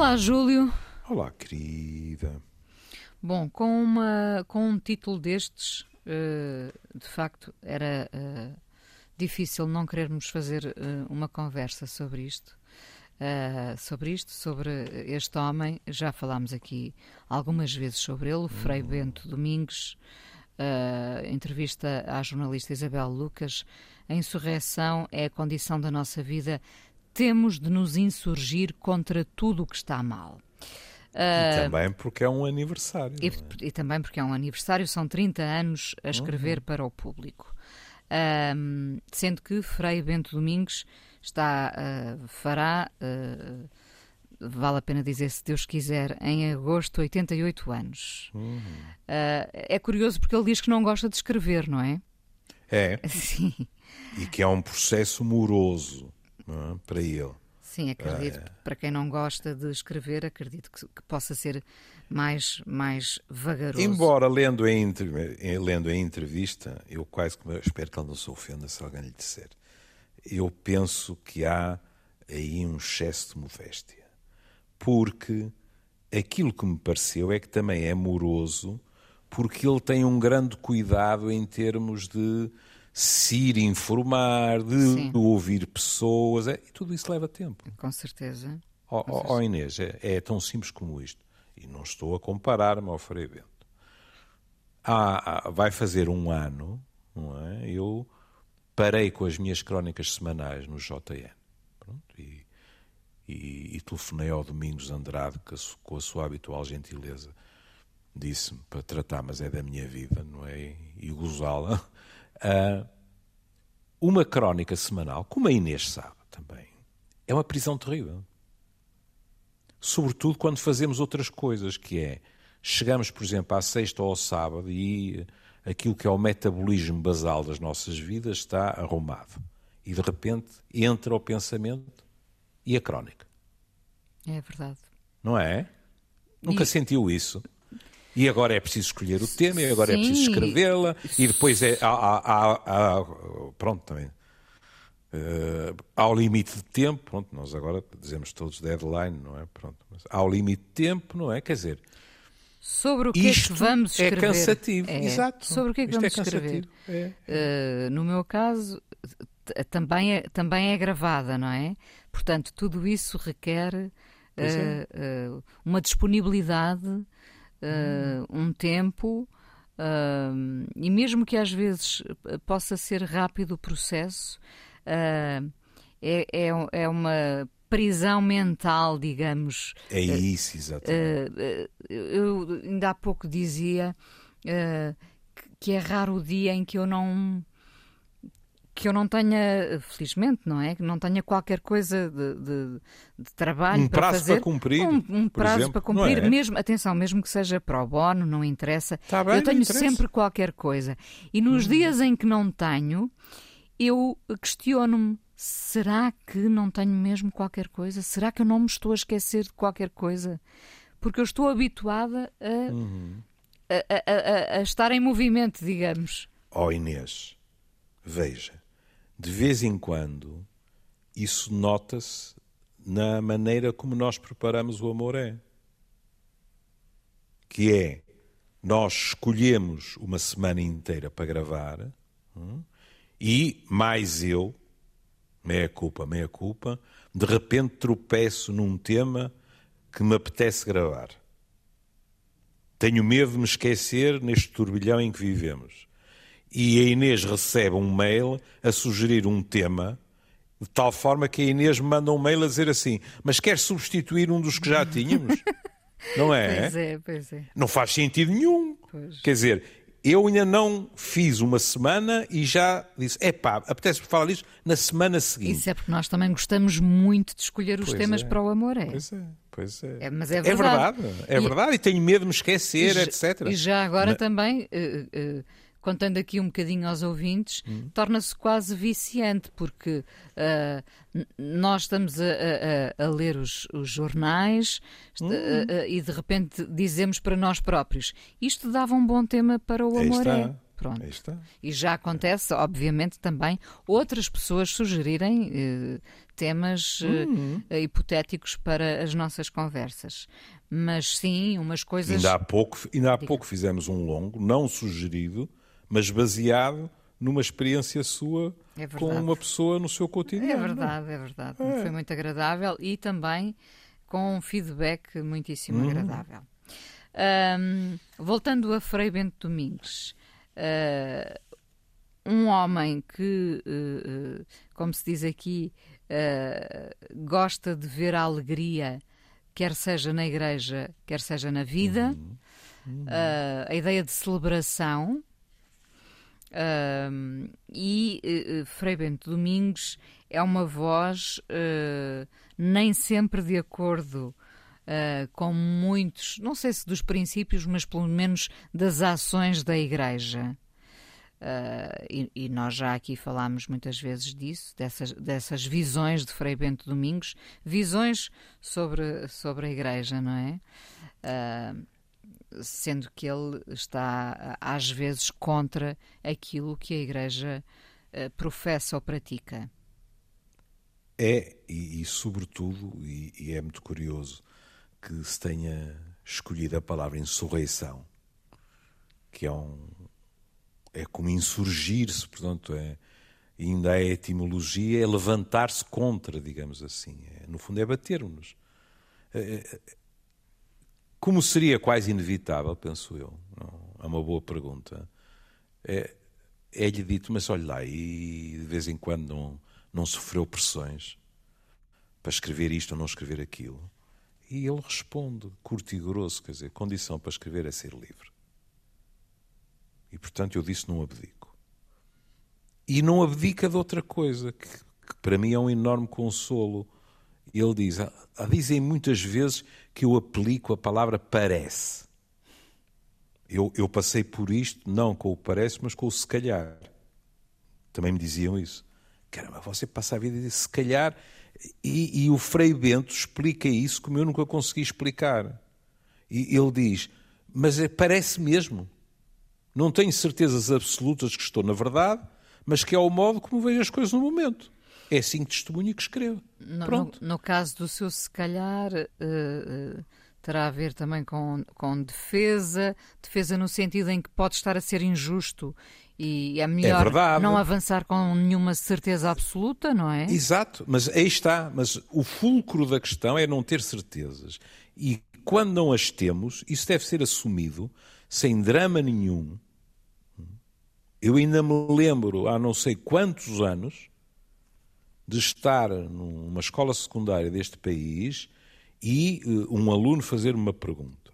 Olá, Júlio. Olá, querida. Bom, com, uma, com um título destes, uh, de facto, era uh, difícil não querermos fazer uh, uma conversa sobre isto. sobre isto, sobre este homem, já falámos aqui algumas vezes sobre ele, Frei Bento Domingues, entrevista à jornalista Isabel Lucas. A insurreição é a condição da nossa vida temos de nos insurgir contra tudo o que está mal. E ah, também porque é um aniversário. E, é? e, também porque é um aniversário, são 30 anos a escrever uhum. para o público. Uh, sendo que Frei Bento Domingues está, uh, fará, vale a pena dizer, se Deus quiser, em agosto, 88 anos. Uhum. é curioso porque ele diz que não gosta de escrever, não é? É. Sim. E que é um processo moroso é? para ele. Sim, acredito. É. Para quem não gosta de escrever, acredito que, que, possa ser mais, mais vagaroso. Embora lendo a, lendo a entrevista, eu quase que espero que ele não se ofenda se alguém lhe disser. Eu penso que há aí um excesso de modéstia. Porque aquilo que me pareceu é que também é moroso, porque ele tem um grande cuidado em termos de se ir informar, de Sim. ouvir pessoas, é, e tudo isso leva tempo. Com certeza. Ó oh, oh, oh, Inês, é, é, tão simples como isto. E não estou a comparar-me ao Frei Bento. Ah, ah, vai fazer um ano, não é? Eu parei com as minhas crónicas semanais no JN. Pronto, e, e, e, telefonei ao Domingos Andrade, que com a sua habitual gentileza disse-me para tratar, mas é da minha vida, não é? E gozá-la Uh, uma crónica semanal, como a Inês sabe também, é uma prisão terrível. Sobretudo quando fazemos outras coisas, que é chegamos, por exemplo, à sexta ou ao sábado e aquilo que é o metabolismo basal das nossas vidas está arrumado. E de repente entra o pensamento e a crónica. É verdade. Não é? Nunca e... sentiu isso? E agora é preciso escolher o tema, e agora Sim. é preciso escrevê-la, e depois é. Há, há, há, pronto, também. Uh, há o limite de tempo, pronto, nós agora dizemos todos deadline, não é? Pronto, mas há o limite de tempo, não é? Quer dizer. Sobre o que é que vamos é escrever. É cansativo, é. exato. Sobre o que é que Isto é vamos é escrever. É. Uh, no meu caso, também é, também é gravada, não é? Portanto, tudo isso requer uh, uma disponibilidade uh, um tempo. Uh, e mesmo que às vezes possa ser rápido o processo, uh, é, é, é, uma prisão mental, digamos. É isso, exatamente. Uh, eu ainda há pouco dizia que é raro o dia em que eu não que eu não tenha, felizmente, não é? Que não tenha qualquer coisa de, de, de trabalho um para prazo fazer. para cumprir. Um, um prazo exemplo, para cumprir, é? mesmo, atenção, mesmo que seja pro bono, não interessa. Tá bem, eu tenho sempre qualquer coisa. E nos hum. dias em que não tenho, eu questiono-me. Será que não tenho mesmo qualquer coisa? Será que eu não me estou a esquecer de qualquer coisa? Porque eu estou habituada a, uhum. a, a, a, a estar em movimento, digamos. Ó oh Inês, veja, de vez em quando, isso nota-se na maneira como nós preparamos o amor é. Que é, nós escolhemos uma semana inteira para gravar hum, e mais eu, meia culpa, meia culpa, de repente tropeço num tema que me apetece gravar. Tenho medo de me esquecer neste turbilhão em que vivemos e a Inês recebe um mail a sugerir um tema, de tal forma que a Inês me manda um mail a dizer assim: Mas quer substituir um dos que já tínhamos? Não é? Pois é, pois é. Não faz sentido nenhum. Pois. Quer dizer, eu ainda não fiz uma semana e já disse: é pá, apetece falar disso na semana seguinte. Isso é porque nós também gostamos muito de escolher os pois temas é. para o amor, é? Pois é. Pois é. é mas é verdade. É verdade, é e, verdade, e tenho medo de me esquecer, e, etc. E já agora mas... também. Uh, uh, contando aqui um bocadinho aos ouvintes, hum. torna-se quase viciante, porque uh, nós estamos a, a, a ler os, os jornais hum. uh, e de repente dizemos para nós próprios: isto dava um bom tema para o amor. É. Pronto. E já acontece, obviamente, também outras pessoas sugerirem eh, temas eh, uhum. hipotéticos para as nossas conversas. Mas sim, umas coisas. Ainda há pouco, ainda há pouco fizemos um longo, não sugerido, mas baseado numa experiência sua é com uma pessoa no seu cotidiano. É verdade, é verdade. É. Foi muito agradável e também com um feedback muitíssimo uhum. agradável. Um, voltando a Frei Bento Domingues, uh, um homem que, uh, como se diz aqui, uh, gosta de ver a alegria, quer seja na igreja, quer seja na vida, uhum. Uhum. a ideia de celebração. E Frei Bento Domingos é uma voz nem sempre de acordo uh, com muitos, não sei se dos princípios, mas pelo menos das ações da Igreja. Uh, e, e, nós já aqui falámos muitas vezes disso, dessas, dessas visões de Frei Bento Domingos, visões sobre, sobre a Igreja, não é? Sendo que ele está às vezes contra aquilo que a Igreja uh, professa ou pratica. É, e, e sobretudo, e, e, é muito curioso, que se tenha escolhido a palavra insurreição, que é um é como insurgir-se, portanto, é, ainda a etimologia é levantar-se contra, digamos assim. É, no fundo, é bater-nos. É, é, como seria quase inevitável, penso eu, é uma boa pergunta, é, é-lhe dito, mas olha lá, e de vez em quando não, não sofreu pressões para escrever isto ou não escrever aquilo. E ele responde, curto e grosso, quer dizer, condição para escrever é ser livre. E portanto eu disse: não abdico. E não abdica de outra coisa, que, que para mim é um enorme consolo. Ele diz: ah, ah, dizem muitas vezes que eu aplico a palavra parece. Eu, eu passei por isto, não com o parece, mas com o se calhar. Também me diziam isso. Caramba, você passa a vida e diz se calhar e, e, o Frei Bento explica isso como eu nunca consegui explicar. E ele diz: Mas é, parece mesmo. Não tenho certezas absolutas que estou na verdade, mas que é o modo como vejo as coisas no momento. É assim que testemunho que escrevo. No, Pronto. No, no, caso do seu, se calhar, uh, terá a ver também com, com defesa, defesa no sentido em que pode estar a ser injusto e é melhor é não avançar com nenhuma certeza absoluta, não é? Exato, mas aí está. Mas o fulcro da questão é não ter certezas. E quando não as temos, isso deve ser assumido sem drama nenhum. Eu ainda me lembro, há não sei quantos anos, de estar numa escola secundária deste país e uh, um aluno fazer uma pergunta.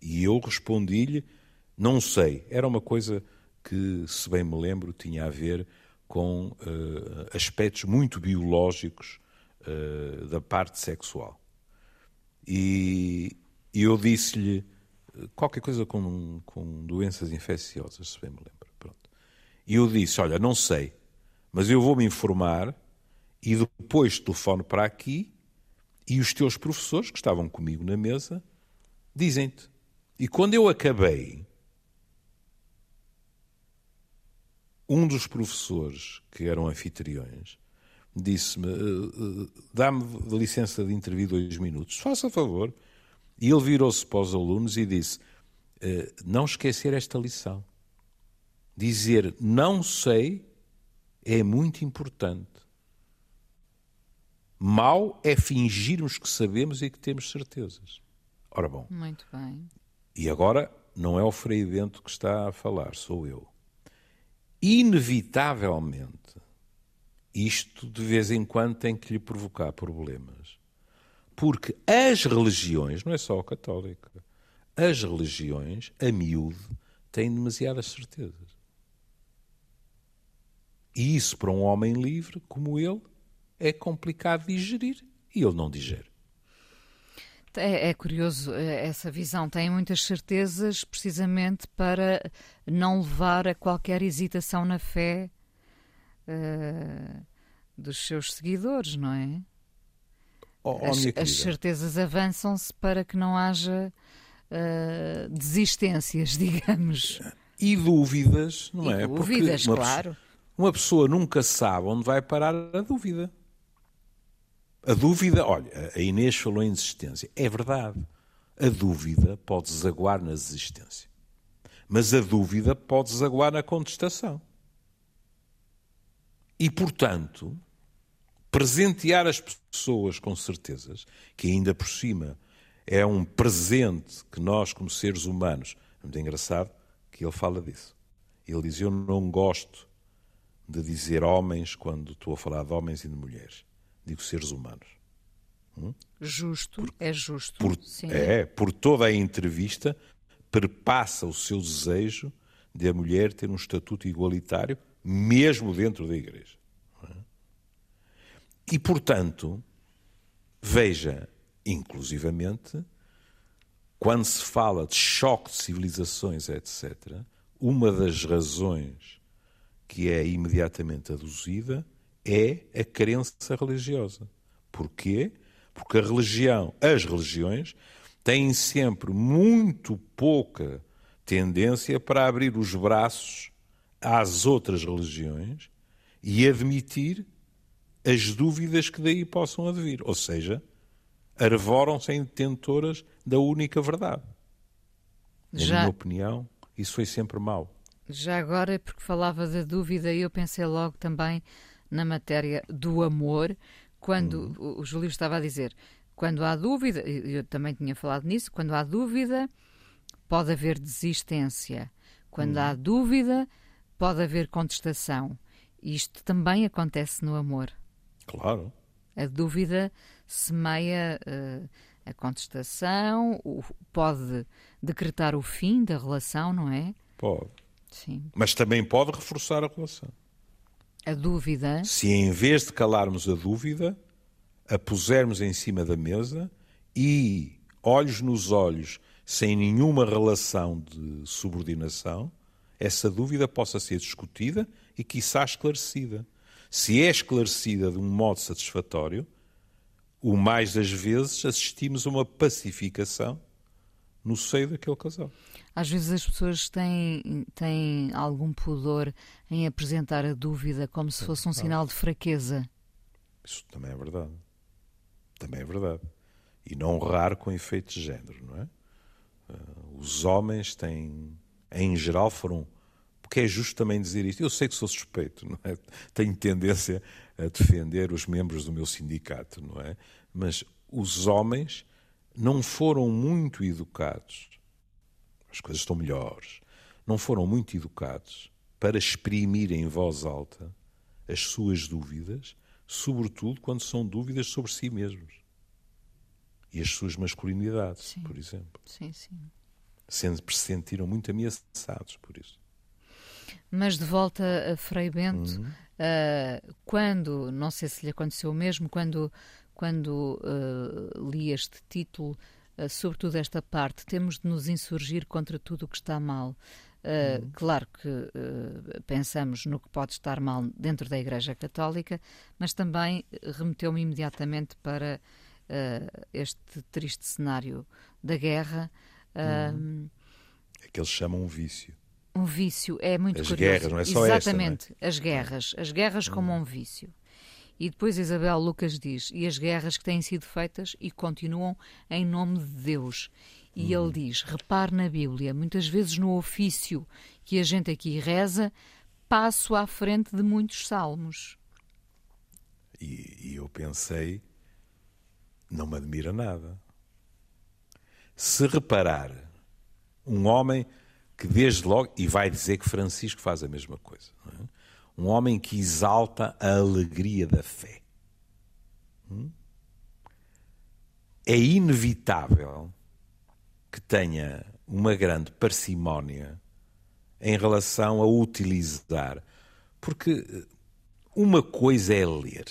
E eu respondi-lhe, não sei. Era uma coisa que, se bem me lembro, tinha a ver com uh, aspectos muito biológicos uh, da parte sexual. E, e eu disse-lhe eh, qualquer coisa com, com doenças infecciosas, se bem me lembro. Pronto. E eu disse: Olha, não sei, mas eu vou me informar e depois telefono para aqui e os teus professores, que estavam comigo na mesa, dizem-te. E quando eu acabei, um dos professores que eram anfitriões disse-me: uh, dá-me licença de intervir dois minutos, faça favor. E ele virou-se para os alunos e disse: uh, Não esquecer esta lição. Dizer não sei é muito importante. Mal é fingirmos que sabemos e que temos certezas. Ora bom. Muito bem. E agora não é o Frei Bento que está a falar, sou eu inevitavelmente, isto de vez em quando tem que lhe provocar problemas. Porque as religiões, não é só a católica, as religiões, a miúde, têm demasiadas certezas. E isso, para um homem livre como ele, é complicado digerir. E ele não digere. É, é, curioso eh, essa visão. Tem muitas certezas precisamente para não levar a qualquer hesitação na fé uh, dos seus seguidores, não é? Oh, oh, as, as, certezas avançam-se para que não haja uh, desistências, digamos. E dúvidas, não e é? Dúvidas, Porque uma claro. Pessoa, uma pessoa nunca sabe onde vai parar a dúvida. A dúvida, olha, a Inês falou em desistência. É verdade. A dúvida pode desaguar na desistência. Mas a dúvida pode desaguar na contestação. E, portanto, presentear as pessoas com certezas, que ainda por cima é um presente que nós, como seres humanos, é muito engraçado que ele fala disso. Ele diz: Eu não gosto de dizer homens quando estou a falar de homens e de mulheres. Digo seres humanos. Hum? Justo, por, é justo. Por, é, por toda a entrevista, perpassa o seu desejo de a mulher ter um estatuto igualitário, mesmo dentro da igreja. E, portanto, veja, inclusivamente, quando se fala de choque de civilizações, etc., uma das razões que é imediatamente aduzida é a crença religiosa. Porquê? Porque a religião, as religiões, têm sempre muito pouca tendência para abrir os braços às outras religiões e admitir as dúvidas que daí possam advir. Ou seja, arvoram-se em detentoras da única verdade. Na Já... minha opinião, isso foi sempre mau. Já agora, porque falava da dúvida, eu pensei logo também na matéria do amor, quando uhum. o Júlio estava a dizer, quando há dúvida, eu também tinha falado nisso, quando há dúvida, pode haver desistência. Quando uhum. há dúvida, pode haver contestação. Isto também acontece no amor. Claro. A dúvida semeia uh, a contestação, o, pode decretar o fim da relação, não é? Pode. Sim. Mas também pode reforçar a relação. A dúvida. Se em vez de calarmos a dúvida, a pusermos em cima da mesa e, olhos nos olhos, sem nenhuma relação de subordinação, essa dúvida possa ser discutida e, quiçá, esclarecida. Se é esclarecida de um modo satisfatório, o mais das vezes assistimos a uma pacificação no seio daquele casal. Às vezes as pessoas têm, têm algum pudor em apresentar a dúvida como se fosse um sinal de fraqueza. Isso também é verdade. Também é verdade. E não raro com efeitos de género, não é? Uh, os homens têm, em geral, foram. Porque é justo também dizer isto. Eu sei que sou suspeito, não é? Tenho tendência a defender os membros do meu sindicato, não é? Mas os homens não foram muito educados. As coisas estão melhores. Não foram muito educados para exprimir em voz alta as suas dúvidas, sobretudo quando são dúvidas sobre si mesmos e as suas masculinidades, sim. por exemplo. Sim, sim. Sempre se sentiram muito ameaçados por isso. Mas de volta a Frei Bento, uhum. uh, quando, não sei se lhe aconteceu mesmo, quando, quando uh, li este título, uh, sobretudo esta parte, temos de nos insurgir contra tudo o que está mal. Uh, Claro que uh, pensamos no que pode estar mal dentro da Igreja Católica, mas também remeteu-me imediatamente para uh, este triste cenário da guerra. Uhum. É que eles chamam um vício. Um vício, é muito as curioso. guerras, não é só Exatamente, esta, é? as guerras. As guerras como um vício. E depois Isabel Lucas diz: e as guerras que têm sido feitas e continuam em nome de Deus. E ele diz: repare na Bíblia, muitas vezes no ofício que a gente aqui reza, passo à frente de muitos salmos. E, e eu pensei, não me admira nada. Se reparar, um homem que desde logo, e vai dizer que Francisco faz a mesma coisa, é? Um homem que exalta a alegria da fé. Hum? É inevitável que tenha uma grande parcimónia em relação a utilizar. Porque uma coisa é ler.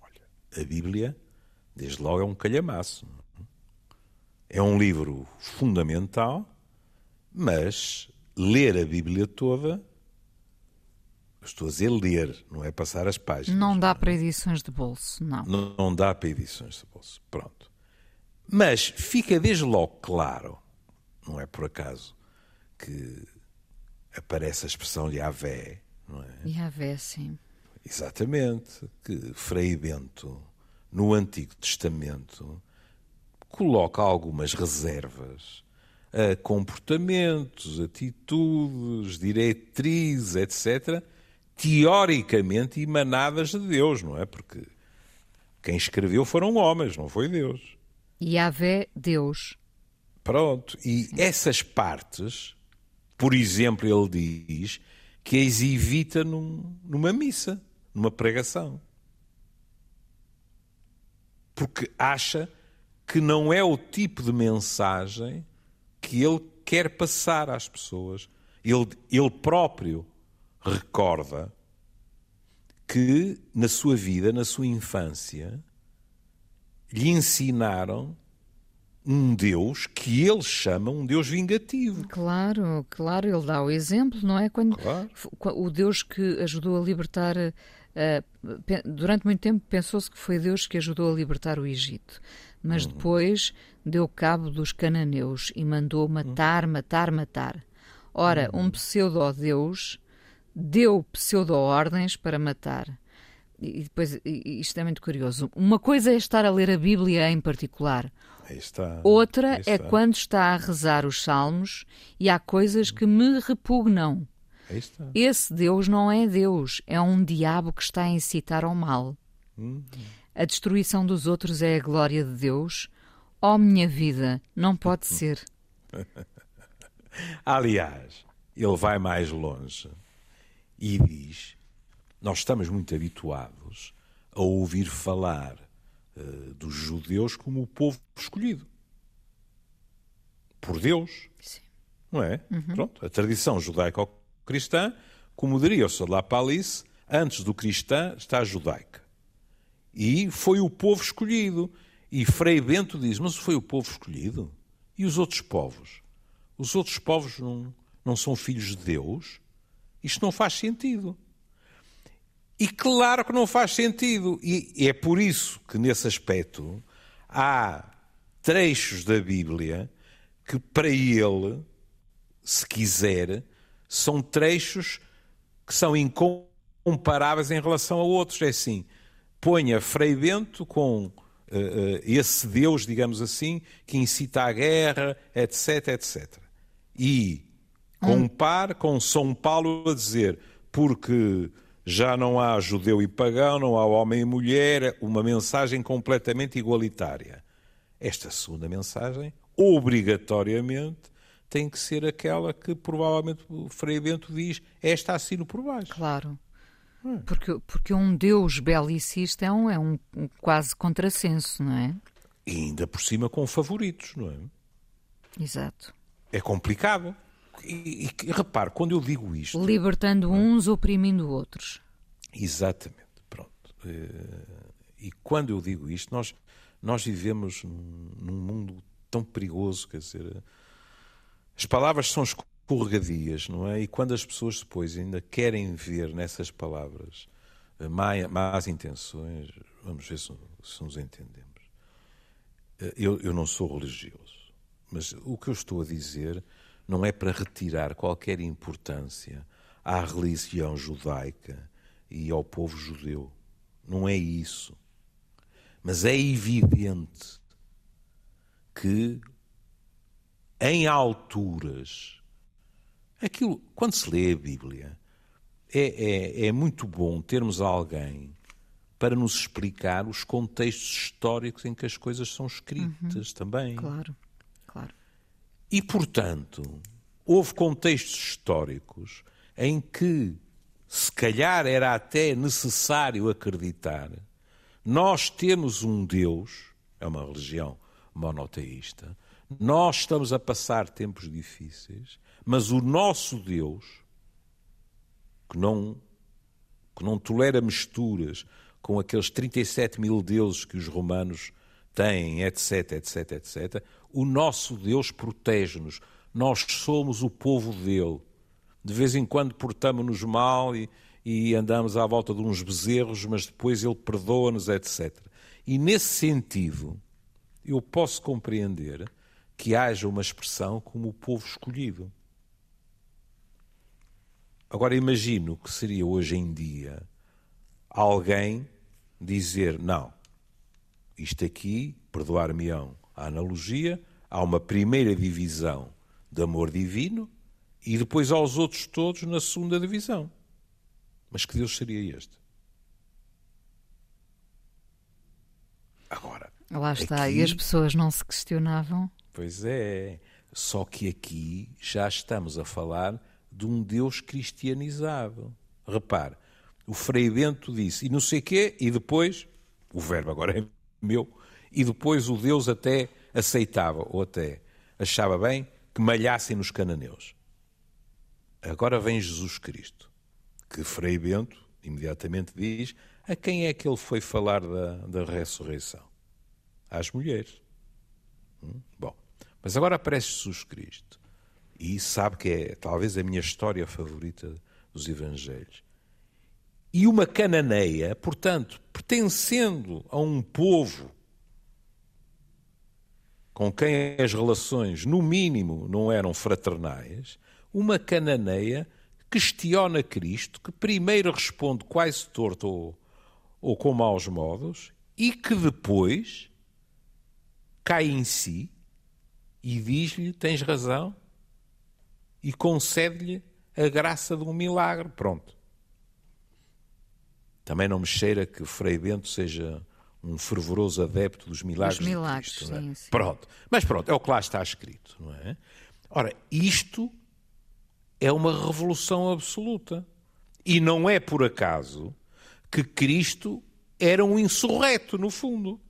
Olha, a Bíblia, desde logo, é um calhamaço. É um livro fundamental, mas ler a Bíblia toda, estou a dizer ler, não é passar as páginas. Não dá para edições de bolso, não. Não, não dá para edições de bolso. Pronto. Mas fica desde logo claro, não é por acaso, que aparece a expressão Yahvé, não é? Yahvé, sim. Exatamente, que Frei Bento, no Antigo Testamento, coloca algumas reservas a comportamentos, atitudes, diretrizes, etc., teoricamente emanadas de Deus, não é? Porque quem escreveu foram homens, não foi Deus. Yahvé, Deus. Pronto. E Sim. essas partes, por exemplo, ele diz que as evita num, numa missa, numa pregação. Porque acha que não é o tipo de mensagem que ele quer passar às pessoas. Ele, ele próprio recorda que na sua vida, na sua infância, lhe ensinaram um Deus que ele chama um Deus vingativo. Claro, claro, ele dá o exemplo, não é? Quando claro. o Deus que ajudou a libertar, uh, durante muito tempo pensou-se que foi Deus que ajudou a libertar o Egito, mas uhum. depois deu cabo dos cananeus e mandou matar, matar, matar. Ora, um pseudo-Deus deu pseudo-ordens para matar. E depois, isto é muito curioso. Uma coisa é estar a ler a Bíblia em particular. Está, Outra é quando está a rezar os salmos e há coisas que me repugnam. Esse Deus não é Deus, é um diabo que está a incitar ao mal. Uhum. A destruição dos outros é a glória de Deus. Oh, minha vida, não pode ser. Aliás, ele vai mais longe e diz: Nós estamos muito habituados a ouvir falar uh, dos judeus como o povo escolhido por Deus. Sim. Não é? Uhum. Pronto, a tradição judaico-cristã, como diria o Salah Palice, antes do cristã está a judaica. E foi o povo escolhido. E Frei Bento diz: Mas foi o povo escolhido? E os outros povos? Os outros povos não, não são filhos de Deus? Isto não faz sentido. E claro que não faz sentido. E é por isso que, nesse aspecto, há trechos da Bíblia que, para ele, se quiser, são trechos que são incomparáveis em relação a outros. É assim, ponha Frei Bento com uh, uh, esse Deus, digamos assim, que incita à guerra, etc, etc. E Compare com São Paulo a dizer, porque já não há judeu e pagão, não há homem e mulher, uma mensagem completamente igualitária. Esta segunda mensagem, obrigatoriamente, tem que ser aquela que provavelmente o Frei Bento diz, esta assino por baixo. Claro. É. Porque, porque um Deus belicista é um, é um quase contrassenso, não é? E ainda por cima com favoritos, não é? Exato. É complicado. E, e, repare, quando eu digo isto. Libertando uns, oprimindo outros. Exatamente. Pronto. Eh, e quando eu digo isto, nós, nós vivemos num mundo tão perigoso, quer dizer. As palavras são escorregadias, não é? E quando as pessoas depois ainda querem ver nessas palavras eh, más, más intenções, vamos ver se, se nos entendemos. Eh, eu, eu não sou religioso, mas o que eu estou a dizer não é para retirar qualquer importância à religião judaica e ao povo judeu. Não é isso. Mas é evidente que, em alturas, aquilo, quando se lê a Bíblia, é, é, é muito bom termos alguém para nos explicar os contextos históricos em que as coisas são escritas uhum. também. Claro, claro. E, portanto, houve contextos históricos em que, se calhar, era até necessário acreditar, nós temos um Deus, é uma religião monoteísta, nós estamos a passar tempos difíceis, mas o nosso Deus, que não, que não tolera misturas com aqueles 37 mil deuses que os romanos têm, etc, etc, etc, o nosso Deus protege-nos. Nós somos o povo dele. De vez em quando portamos-nos mal e, e andamos à volta de uns bezerros, mas depois ele perdoa-nos, etc. E nesse sentido, eu posso compreender que haja uma expressão como o povo escolhido. Agora imagino que seria hoje em dia alguém dizer: não, isto aqui, perdoar-me-ão a analogia, há uma primeira divisão de amor divino e depois aos outros todos na segunda divisão. Mas que Deus seria este? Agora. Lá está, aqui, e as pessoas não se questionavam? Pois é. Só que aqui já estamos a falar de um Deus cristianizado. Repare, o Frei Bento disse, e não sei quê, e depois, o verbo agora é meu, e depois o Deus até aceitava, ou até achava bem, que malhassem nos cananeus. Agora vem Jesus Cristo, que Frei Bento imediatamente diz a quem é que ele foi falar da, da ressurreição? Às mulheres. Hum? Bom, mas agora aparece Jesus Cristo e sabe que é talvez a minha história favorita dos Evangelhos. E uma cananeia, portanto, pertencendo a um povo com quem as relações, no mínimo, não eram fraternais, uma cananeia questiona Cristo, que primeiro responde quase torto ou, ou com maus modos, e que depois cai em si e diz-lhe: Tens razão, e concede-lhe a graça de um milagre. Pronto. Também não me cheira que Frei Bento seja um fervoroso adepto dos milagres, Os milagres de Cristo. Sim, é? sim. Pronto. Mas pronto, é o que lá está escrito, não é? Ora, isto é uma revolução absoluta. E não é por acaso que Cristo era um insurreto, no fundo.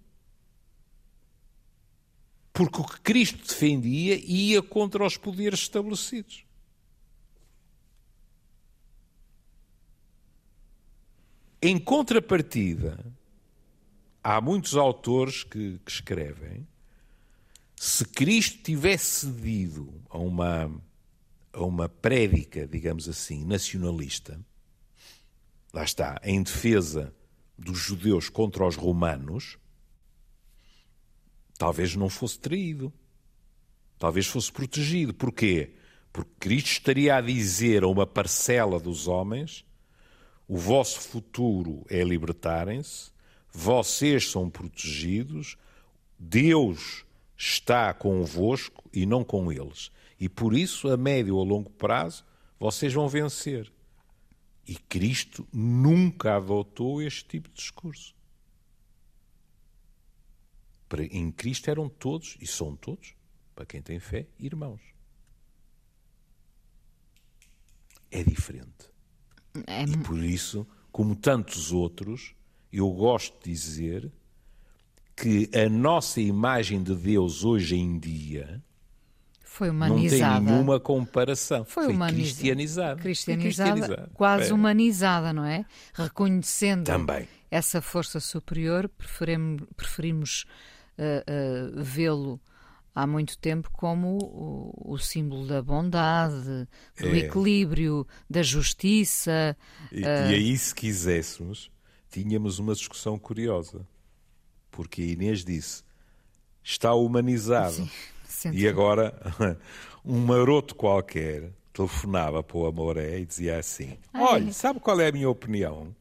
Porque o que Cristo defendia ia contra os poderes estabelecidos. Em contrapartida, há muitos autores que, que escrevem se Cristo tivesse cedido a uma, a uma prédica, digamos assim, nacionalista, lá está, em defesa dos judeus contra os romanos, talvez não fosse traído. Talvez fosse protegido. Porquê? Porque Cristo estaria a dizer a uma parcela dos homens: o vosso futuro é libertarem-se vocês são protegidos, Deus está convosco e não com eles. E por isso, a médio ou longo prazo, vocês vão vencer. E Cristo nunca adotou este tipo de discurso. Em Cristo eram todos, e são todos, para quem tem fé, irmãos. É diferente. É... E por isso, como tantos outros, eu gosto de dizer que a nossa imagem de Deus hoje em dia foi humanizada. Não tem nenhuma comparação. Foi, foi cristianizada. Cristianizada, cristianizada. quase é. humanizada, não é? Reconhecendo Também. essa força superior, preferimos, preferimos uh, uh, vê-lo há muito tempo como o, o símbolo da bondade, do é. equilíbrio, da justiça. E, uh... e aí, se quiséssemos, tínhamos uma discussão curiosa. Porque a Inês disse: está humanizado. Sim, e agora, um maroto qualquer telefonava para o Amoré e dizia assim: Olha, sabe qual é a minha opinião?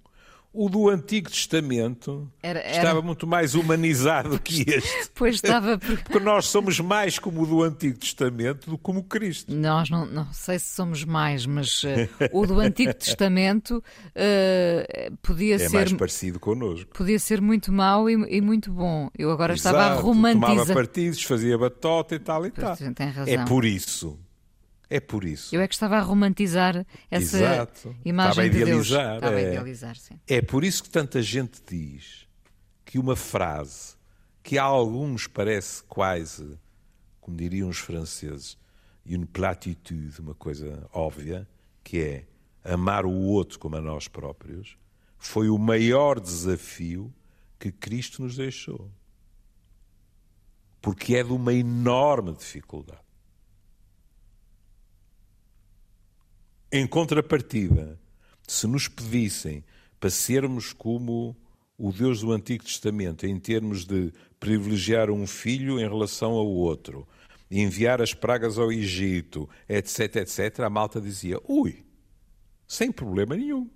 O do Antigo Testamento era, era... estava muito mais humanizado que este. Pois estava. Porque nós somos mais como o do Antigo Testamento do que como Cristo. Nós não, não sei se somos mais, mas uh, o do Antigo Testamento uh, podia é ser. É mais parecido connosco. Podia ser muito mau e, e muito bom. Eu agora Exato, estava a romantizar. Tomava partidos, fazia batota e tal e tal. Tem razão. É por isso é por isso. Eu é que estava a romantizar essa Exato. imagem estava a idealizar, de Deus. Estava é. a idealizar, sim. É por isso que tanta gente diz que uma frase que a alguns parece quase, como diriam os franceses, une platitude, uma coisa óbvia, que é amar o outro como a nós próprios, foi o maior desafio que Cristo nos deixou. Porque é de uma enorme dificuldade. Em contrapartida, se nos pedissem para sermos como o Deus do Antigo Testamento, em termos de privilegiar um filho em relação ao outro, enviar as pragas ao Egito, etc, etc, a malta dizia: ui, sem problema nenhum.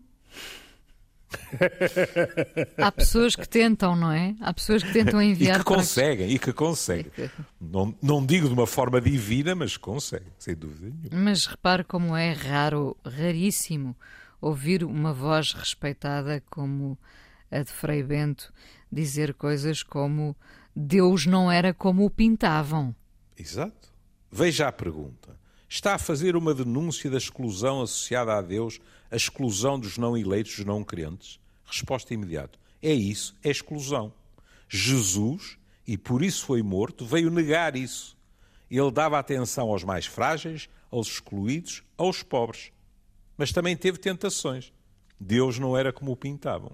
Há pessoas que tentam, não é? Há pessoas que tentam enviar. e que conseguem, para... e que conseguem. Não, não digo de uma forma divina, mas conseguem, sem dúvida nenhuma. Mas repare como é raro, raríssimo, ouvir uma voz respeitada como a de Frei Bento dizer coisas como Deus não era como o pintavam. Exato. Veja a pergunta. Está a fazer uma denúncia da exclusão associada a Deus, a exclusão dos não eleitos, dos não crentes? Resposta imediata. É isso, é exclusão. Jesus, e por isso foi morto, veio negar isso. Ele dava atenção aos mais frágeis, aos excluídos, aos pobres. Mas também teve tentações. Deus não era como o pintavam.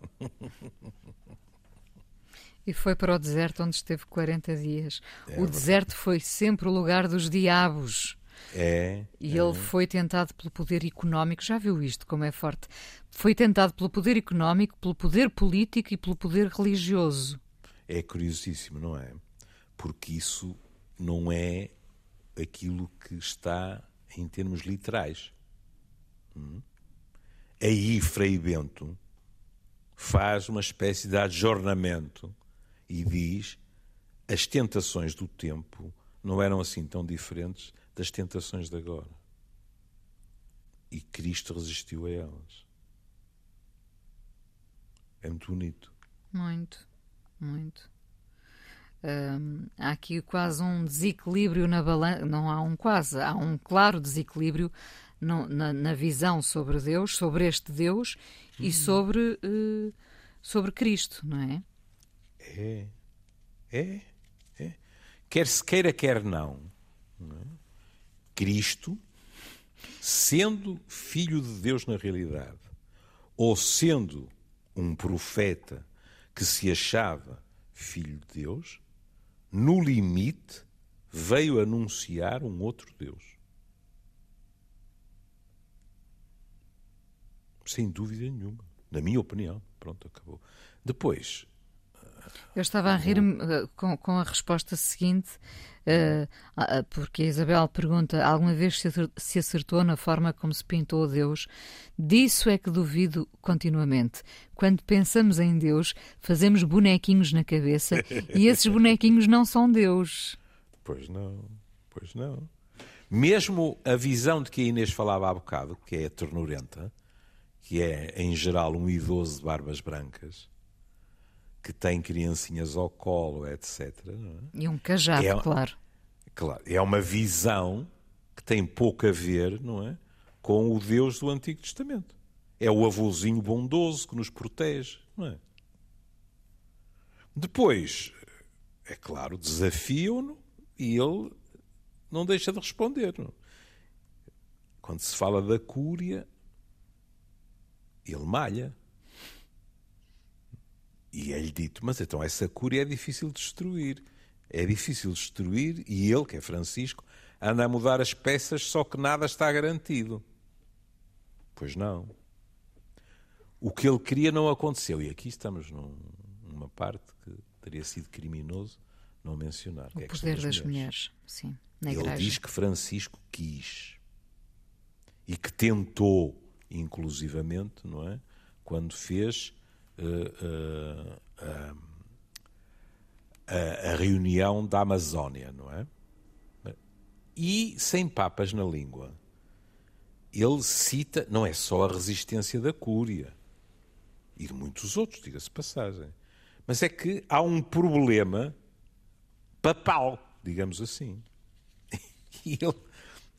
E foi para o deserto onde esteve 40 dias. É, o deserto foi sempre o lugar dos diabos. É. E é. ele foi tentado pelo poder económico, já viu isto como é forte? Foi tentado pelo poder económico, pelo poder político e pelo poder religioso. É curiosíssimo, não é? Porque isso não é aquilo que está em termos literais. Hum? Aí Frei Bento faz uma espécie de adjornamento e diz as tentações do tempo não eram assim tão diferentes das tentações de agora. E Cristo resistiu a elas. É muito bonito. Muito, muito. Hum, há aqui quase um desequilíbrio na balança. Não há um quase, há um claro desequilíbrio no, na, na, visão sobre Deus, sobre este Deus e sobre, uh, sobre Cristo, não é? É, é, é. Quer se queira, quer não. não é? Cristo, sendo filho de Deus na realidade, ou sendo um profeta que se achava filho de Deus, no limite veio anunciar um outro Deus. Sem dúvida nenhuma. Na minha opinião. Pronto, acabou. Depois, eu estava a rir-me uh, com, com, a resposta seguinte, uh, porque a Isabel pergunta: alguma vez se acertou na forma como se pintou Deus? Disso é que duvido continuamente. Quando pensamos em Deus, fazemos bonequinhos na cabeça e esses bonequinhos não são Deus. Pois não, pois não. Mesmo a visão de que a Inês falava há bocado, que é ternurenta, que é em geral um idoso de barbas brancas que tem criancinhas ao colo, etc. É? E um cajado, é, claro. Claro, é uma visão que tem pouco a ver, não é, com o Deus do Antigo Testamento. É o avôzinho bondoso que nos protege, não é? Depois, é claro, desafiam-no e ele não deixa de responder. Não? Quando se fala da cúria, ele malha. E é-lhe dito, mas então essa cúria é difícil de destruir. É difícil de destruir e ele, que é Francisco, anda a mudar as peças, só que nada está garantido. Pois não. O que ele queria não aconteceu. E aqui estamos num, numa parte que teria sido criminoso não mencionar. O é poder das, das mulheres. mulheres. Sim, na ele igreja. diz que Francisco quis e que tentou, inclusivamente, não é? Quando fez a, a, a reunião da Amazónia, não é? E sem papas na língua. Ele cita, não é só a resistência da Cúria, e de muitos outros, diga-se passagem, mas é que há um problema papal, digamos assim. E ele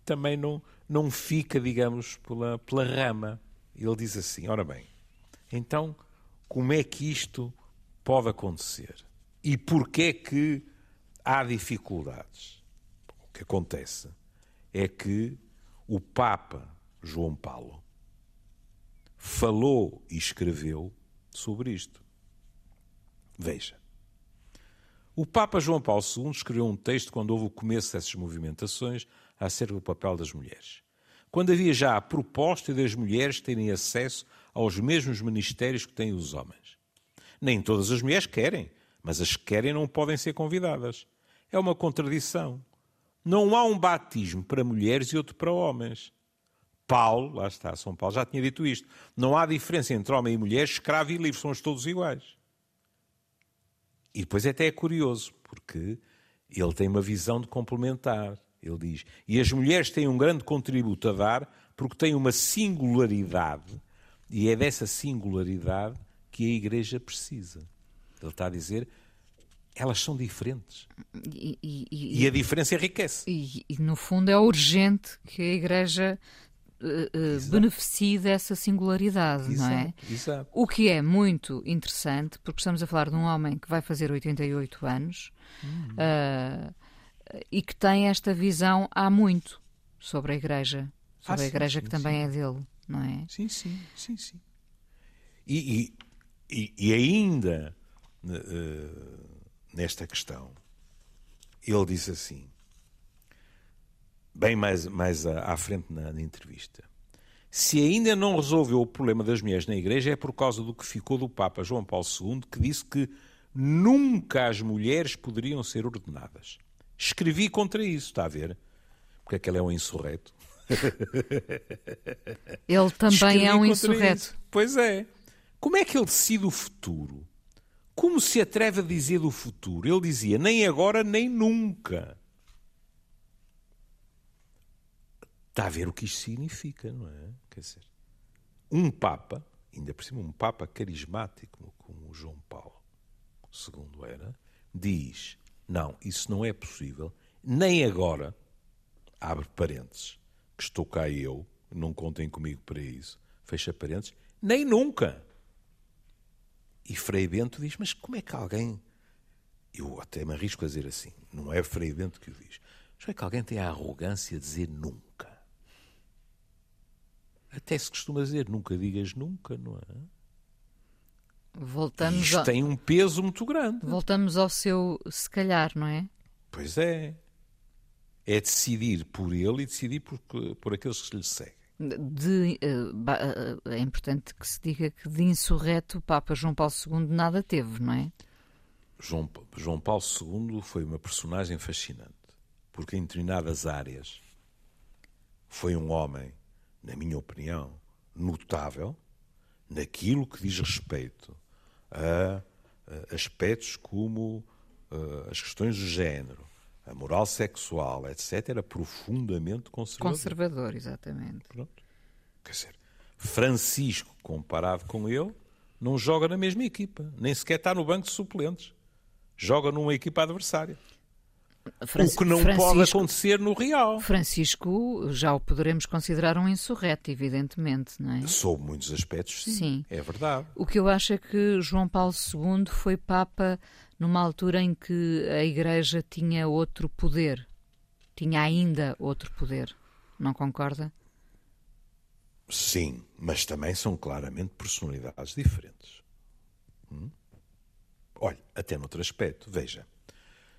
também não, não fica, digamos, pela, pela rama. Ele diz assim: ora bem, então como é que isto pode acontecer e porquê é que há dificuldades. O que acontece é que o Papa João Paulo falou e escreveu sobre isto. Veja. O Papa João Paulo II escreveu um texto quando houve o começo dessas movimentações acerca do papel das mulheres. Quando havia já a proposta das mulheres terem acesso aos mesmos ministérios que têm os homens. Nem todas as mulheres querem, mas as que querem não podem ser convidadas. É uma contradição. Não há um batismo para mulheres e outro para homens. Paulo, lá está, São Paulo já tinha dito isto. Não há diferença entre homem e mulher, escravo e livre, somos todos iguais. E depois até é curioso, porque ele tem uma visão de complementar. Ele diz: e as mulheres têm um grande contributo a dar porque têm uma singularidade, e é dessa singularidade que a Igreja precisa. Ele está a dizer: elas são diferentes. E, e, e, e a diferença enriquece. E, no fundo, é urgente que a Igreja uh, beneficie dessa singularidade, exato, não é? Exato. O que é muito interessante, porque estamos a falar de um homem que vai fazer 88 anos hum. uh, e que tem esta visão há muito sobre a Igreja, sobre ah, a Igreja sim, que sim, também sim. é dele, não é? Sim, sim, sim, sim. E, e, e ainda uh, nesta questão, ele diz assim: bem mais, mais à, à frente na, na, entrevista. Se ainda não resolveu o problema das mulheres na Igreja é por causa do que ficou do Papa João Paulo II, que disse que nunca as mulheres poderiam ser ordenadas. Escrevi contra isso, está a ver? Porque aquele é um insurreto. Ele também Escrevi é um insurreto. Isso. Pois é. Como é que ele decide o futuro? Como se atreve a dizer do futuro? Ele dizia nem agora nem nunca. Está a ver o que isto significa, não é? Quer dizer, um Papa, ainda por cima um Papa carismático, como o João Paulo II era, diz: não, isso não é possível, nem agora, abre parênteses, que estou cá eu, não contem comigo para isso, fecha parênteses, nem nunca. E Frei Bento diz: mas como é que alguém. Eu até me arrisco a dizer assim, não é Frei Bento que o diz. Mas como é que alguém tem a arrogância de dizer nunca? Até se costuma dizer, nunca digas nunca, não é? Voltamos Isto ao... tem um peso muito grande. Voltamos ao seu se calhar, não é? Pois é. É decidir por ele e decidir por, por aqueles que lhe seguem. De, uh, é importante que se diga que de insurreto o Papa João Paulo II nada teve, não é? João, João Paulo II foi uma personagem fascinante, porque em determinadas áreas foi um homem na minha opinião, notável naquilo que diz respeito a, aspectos como uh, as questões do género, a moral sexual, etc., era profundamente conservador. Conservador, exatamente. Pronto. Quer dizer, Francisco, comparado com ele, não joga na mesma equipa, nem sequer está no banco de suplentes. Joga numa equipa adversária. Francisco, o que não Francisco, pode acontecer no real. Francisco já o poderemos considerar um insurreto, evidentemente, não é? Sob muitos aspectos, sim. sim. É verdade. O que eu acho é que João Paulo II foi Papa numa altura em que a Igreja tinha outro poder. Tinha ainda outro poder. Não concorda? Sim, mas também são claramente personalidades diferentes. Hum? Olha, até noutro aspecto, veja.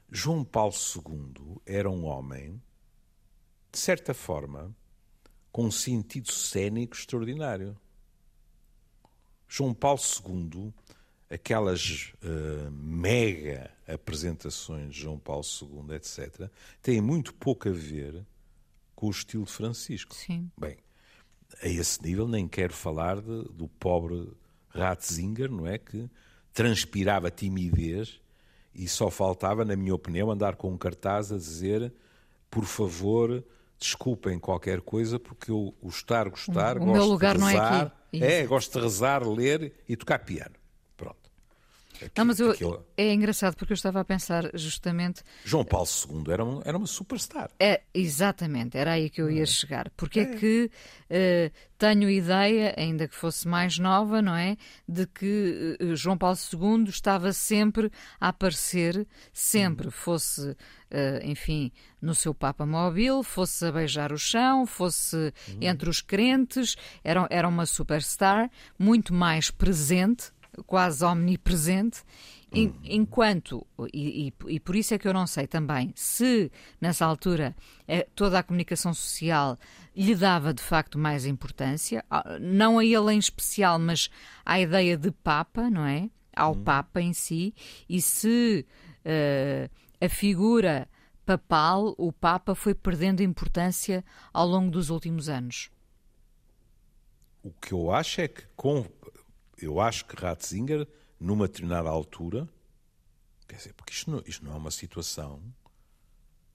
João Paulo II era um homem, de certa forma, com um sentido cênico extraordinário. João Paulo II, aquelas uh, mega apresentações de João Paulo II, etc., têm muito pouco a ver com o estilo de Francisco. Sim. Bem, a esse nível nem quero falar de, do pobre Ratzinger, não é? Que transpirava timidez e só faltava, na minha opinião, andar com um cartaz a dizer por favor, desculpem qualquer coisa, porque eu gostar, gostar, o gosto meu lugar de rezar. Não é, aqui. é, gosto de rezar, ler e tocar piano. Não, mas eu, aquilo... é engraçado porque eu estava a pensar justamente. João Paulo II era, um, era uma superstar. É, exatamente, era aí que eu ia é. chegar. Porque é, é que uh, tenho ideia, ainda que fosse mais nova, não é? De que uh, João Paulo II estava sempre a aparecer, sempre, hum. fosse, uh, enfim, no seu Papa Móvel, fosse a beijar o chão, fosse hum. entre os crentes, era, era uma superstar, muito mais presente quase omnipresente, hum. enquanto, e, e, e, por isso é que eu não sei também, se nessa altura eh, toda a comunicação social lhe dava de facto mais importância, não a ele em especial, mas à ideia de Papa, não é? Ao hum. Papa em si, e se uh, a figura papal, o Papa, foi perdendo importância ao longo dos últimos anos. O que eu acho é que com, eu acho que Ratzinger, numa determinada altura, quer dizer, porque isto não, isto não é uma situação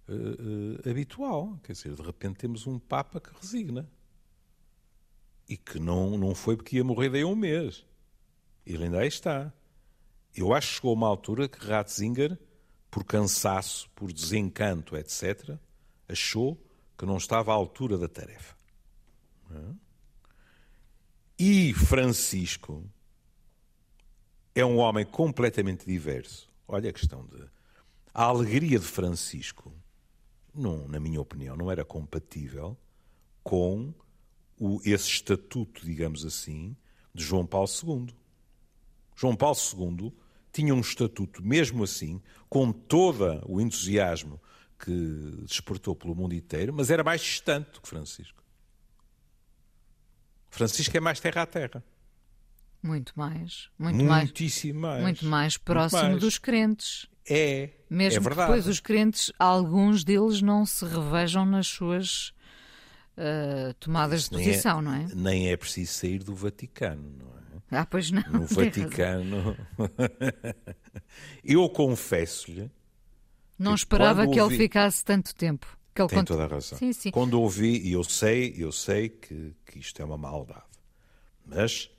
uh, uh, habitual, quer dizer, de repente temos um Papa que resigna e que não, não foi porque ia morrer daí a um mês. Ele ainda aí está. Eu acho que chegou uma altura que Ratzinger, por cansaço, por desencanto, etc., achou que não estava à altura da tarefa. E Francisco é um homem completamente diverso. Olha a questão de. A alegria de Francisco, não, na minha opinião, não era compatível com o, esse estatuto, digamos assim, de João Paulo II. João Paulo II tinha um estatuto, mesmo assim, com todo o entusiasmo que despertou pelo mundo inteiro, mas era mais distante do que Francisco. Francisco é mais terra a terra. Muito mais. Muito Muitíssimo mais. mais. Muito mais próximo muito mais. dos crentes. É. Mesmo é verdade. depois os crentes, alguns deles não se revejam nas suas uh, tomadas de posição, é, não é? Nem é preciso sair do Vaticano, não é? Ah, pois não. No Vaticano. Eu confesso-lhe. Não esperava que ouvi... ele ficasse tanto tempo. Que ele Tem toda a razão. Sim, sim. Quando ouvi, e eu sei, eu sei que, que isto é uma maldade. Mas,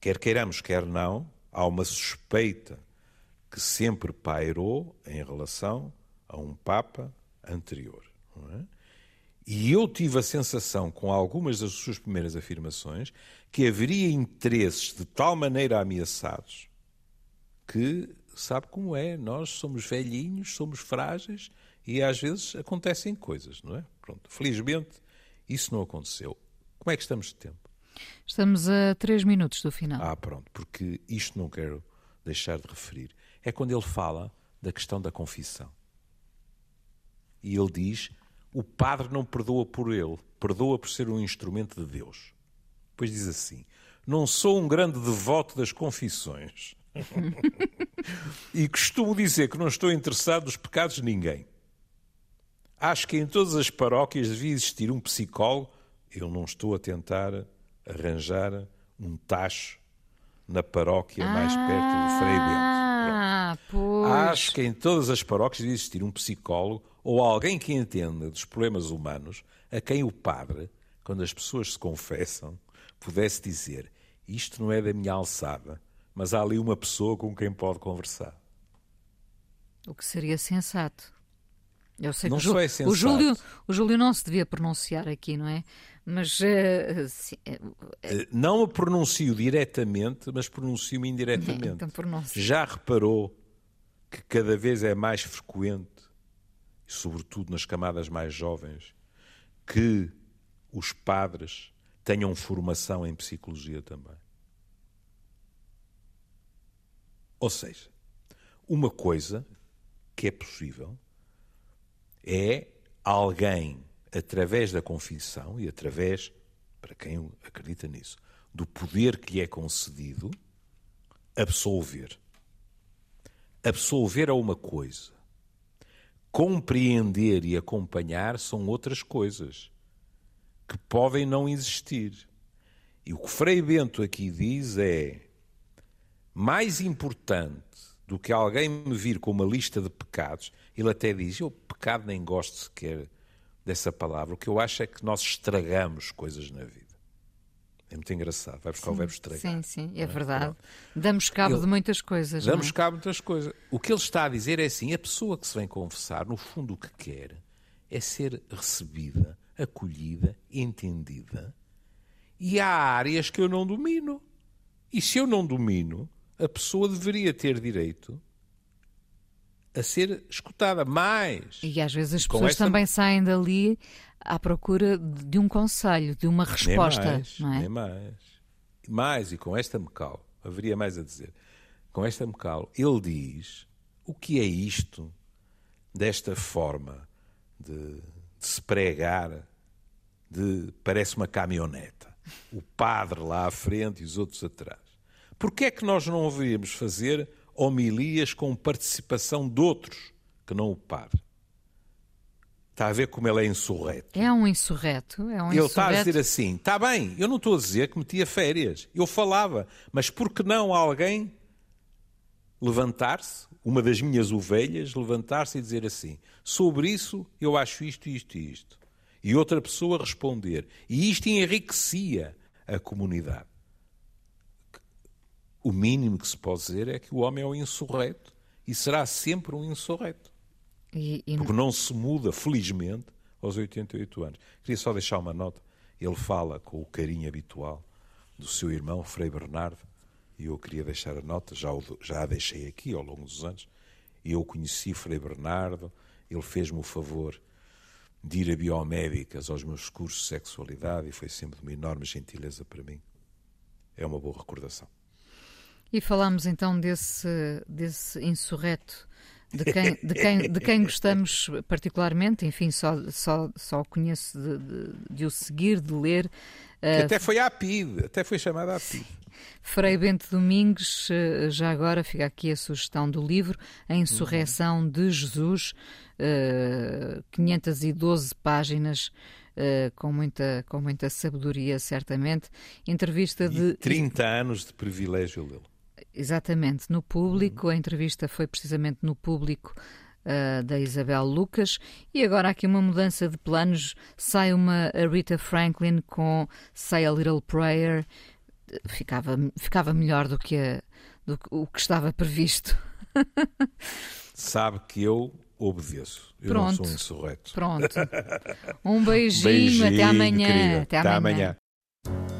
quer queiramos, quer não, há uma suspeita que sempre pairou em relação a um Papa anterior. É? E eu tive a sensação, com algumas das suas primeiras afirmações, que haveria interesses de tal maneira ameaçados que sabe como é, nós somos velhinhos, somos frágeis e às vezes acontecem coisas, não é? Pronto, felizmente isso não aconteceu. Como é que estamos de tempo? Estamos a três minutos do final. Ah, pronto, porque isto não quero deixar de referir. É quando ele fala da questão da confissão. E ele diz: o padre não perdoa por ele, perdoa por ser um instrumento de Deus. Depois diz assim: Não sou um grande devoto das confissões. e costumo dizer que não estou interessado nos pecados de ninguém. Acho que em todas as paróquias devia existir um psicólogo. Eu não estou a tentar arranjar um tacho na paróquia ah, mais perto do Frei Bento. Pois. Acho que em todas as paróquias devia existir um psicólogo ou alguém que entenda dos problemas humanos a quem o padre, quando as pessoas se confessam, pudesse dizer: Isto não é da minha alçada, mas há ali uma pessoa com quem pode conversar. O que seria sensato. Eu sei não que o, é o, Júlio, o Júlio não se devia pronunciar aqui, não é? Mas. Uh, sim, uh, não me pronuncio diretamente, mas pronuncio-me indiretamente. Então, pronuncio. Já reparou que cada vez é mais frequente, e sobretudo nas camadas mais jovens, que os padres tenham formação em psicologia também. Ou seja, uma coisa que é possível é alguém, através da confissão e através, para quem acredita nisso, do poder que lhe é concedido, absolver. Absolver é uma coisa. Compreender e acompanhar são outras coisas que podem não existir. E o que Frei Bento aqui diz é: mais importante do que alguém me vir com uma lista de pecados, ele até diz: eu pecado nem gosto sequer dessa palavra. O que eu acho é que nós estragamos coisas na vida. É muito engraçado. Vai buscar sim, o verbo estragar. Sim, sim, é, é? verdade. Damos cabo ele, de muitas coisas. Damos é? cabo de muitas coisas. O que ele está a dizer é assim: a pessoa que se vem confessar, no fundo, o que quer é ser recebida acolhida, entendida. E há áreas que eu não domino. E se eu não domino, a pessoa deveria ter direito a ser escutada mais. E às vezes as pessoas esta... também saem dali à procura de um conselho, de uma resposta. Nem mais, não é? nem mais. Mais, e com esta mecal, haveria mais a dizer. Com esta mecal, ele diz o que é isto desta forma de de se pregar, de, parece uma caminhoneta. O padre lá à frente e os outros atrás. Porquê é que nós não deveríamos fazer homilias com participação de outros que não o padre? Está a ver como ele é insurreto. É um insurreto. É um ele insurreto. está a dizer assim: está bem, eu não estou a dizer que metia férias. Eu falava, mas por que não alguém levantar-se, uma das minhas ovelhas, levantar-se e dizer assim: sobre isso eu acho isto, isto e isto. E outra pessoa responder. E isto enriquecia a comunidade. O mínimo que se pode dizer é que o homem é um insurreto e será sempre um insurreto. E, e... Porque não se muda, felizmente, aos 88 anos. Queria só deixar uma nota. Ele fala com o carinho habitual do seu irmão, Frei Bernardo, e eu queria deixar a nota, já, o, já a deixei aqui ao longo dos anos. Eu conheci Frei Bernardo, ele fez-me o favor de ir a biomédicas aos meus cursos de sexualidade e foi sempre de uma enorme gentileza para mim. É uma boa recordação. E falamos então desse, desse insurreto de quem, de quem, de quem gostamos particularmente, enfim, só, só, só conheço de, de, de o seguir, de ler. Que uh, até foi a PID, até foi chamada a PID. Frei Bento Domingues, uh, já agora fica aqui a sugestão do livro A Insurreição uhum. de Jesus, uh, 512 páginas. Uh, com, muita, com muita sabedoria, certamente. Entrevista e de. 30 anos de privilégio lê-lo. Exatamente, no público, a entrevista foi precisamente no público uh, da Isabel Lucas. E agora aqui uma mudança de planos, sai uma Rita Franklin com Say a Little Prayer, ficava, ficava melhor do que, a, do que o que estava previsto. Sabe que eu obedeço. Eu pronto, não sou insurreto. Pronto. Um beijinho, beijinho até amanhã. Até, até amanhã. amanhã.